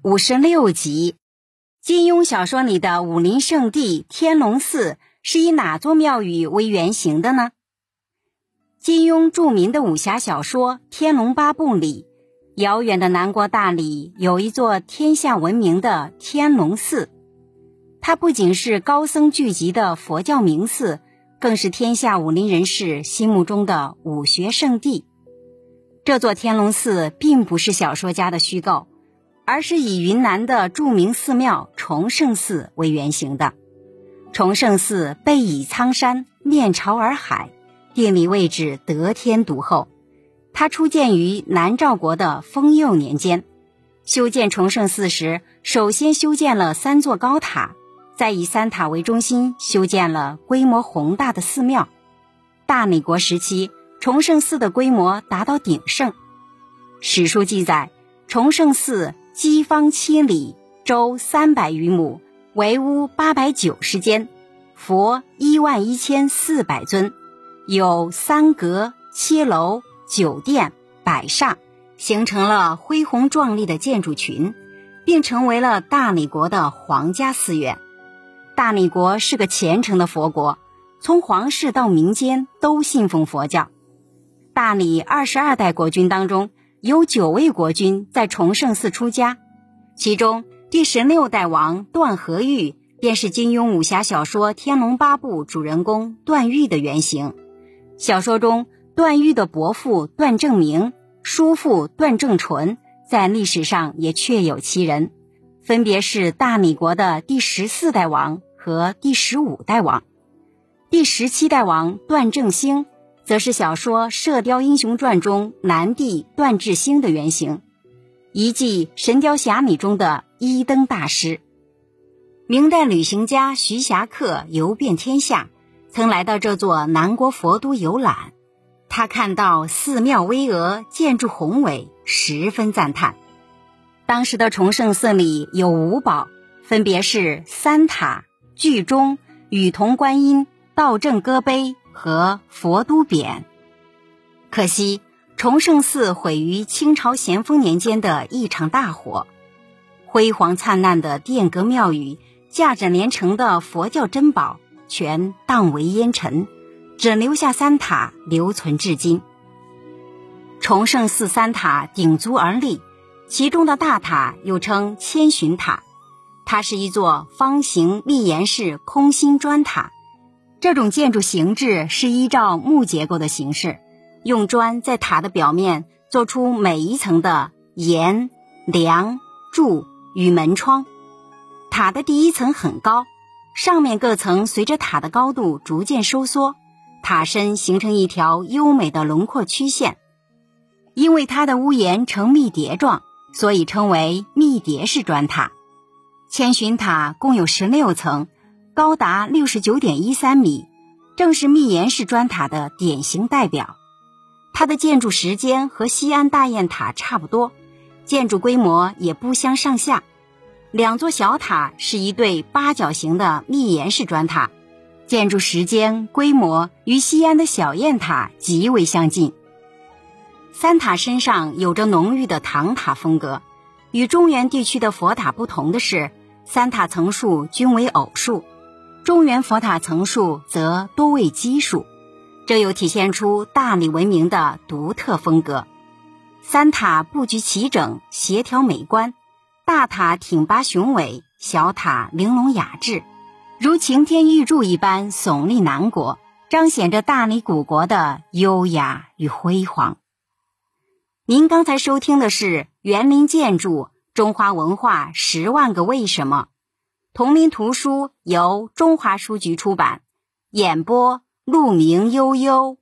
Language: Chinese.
五十六集，金庸小说里的武林圣地天龙寺是以哪座庙宇为原型的呢？金庸著名的武侠小说《天龙八部》里，遥远的南国大理有一座天下闻名的天龙寺，它不仅是高僧聚集的佛教名寺，更是天下武林人士心目中的武学圣地。这座天龙寺并不是小说家的虚构。而是以云南的著名寺庙崇圣寺为原型的。崇圣寺背倚苍山，面朝洱海，地理位置得天独厚。它初建于南诏国的丰佑年间。修建崇圣寺时，首先修建了三座高塔，再以三塔为中心修建了规模宏大的寺庙。大理国时期，崇圣寺的规模达到鼎盛。史书记载，崇圣寺。基方七里，周三百余亩，围屋八百九十间，佛一万一千四百尊，有三阁、七楼、酒店、百厦，形成了恢宏壮丽的建筑群，并成为了大理国的皇家寺院。大理国是个虔诚的佛国，从皇室到民间都信奉佛教。大理二十二代国君当中。有九位国君在崇圣寺出家，其中第十六代王段和玉便是金庸武侠小说《天龙八部》主人公段誉的原型。小说中，段誉的伯父段正明、叔父段正淳在历史上也确有其人，分别是大理国的第十四代王和第十五代王。第十七代王段正兴。则是小说《射雕英雄传》中南帝段智兴的原型，遗迹《神雕侠侣》中的一灯大师。明代旅行家徐霞客游遍天下，曾来到这座南国佛都游览。他看到寺庙巍峨，建筑宏伟，十分赞叹。当时的崇圣寺里有五宝，分别是三塔、巨钟、雨桐观音、道正歌碑。和佛都匾，可惜崇圣寺毁于清朝咸丰年间的一场大火，辉煌灿烂的殿阁庙宇、价值连城的佛教珍宝全荡为烟尘，只留下三塔留存至今。崇圣寺三塔鼎足而立，其中的大塔又称千寻塔，它是一座方形密檐式空心砖塔。这种建筑形制是依照木结构的形式，用砖在塔的表面做出每一层的檐、梁、柱与门窗。塔的第一层很高，上面各层随着塔的高度逐渐收缩，塔身形成一条优美的轮廓曲线。因为它的屋檐呈密叠状，所以称为密叠式砖塔。千寻塔共有十六层。高达六十九点一三米，正是密檐式砖塔的典型代表。它的建筑时间和西安大雁塔差不多，建筑规模也不相上下。两座小塔是一对八角形的密檐式砖塔，建筑时间、规模与西安的小雁塔极为相近。三塔身上有着浓郁的唐塔风格，与中原地区的佛塔不同的是，三塔层数均为偶数。中原佛塔层数则多为奇数，这又体现出大理文明的独特风格。三塔布局齐整、协调美观，大塔挺拔雄伟，小塔玲珑雅致，如擎天玉柱一般耸立南国，彰显着大理古国的优雅与辉煌。您刚才收听的是《园林建筑：中华文化十万个为什么》。同名图书由中华书局出版，演播：鹿鸣悠悠。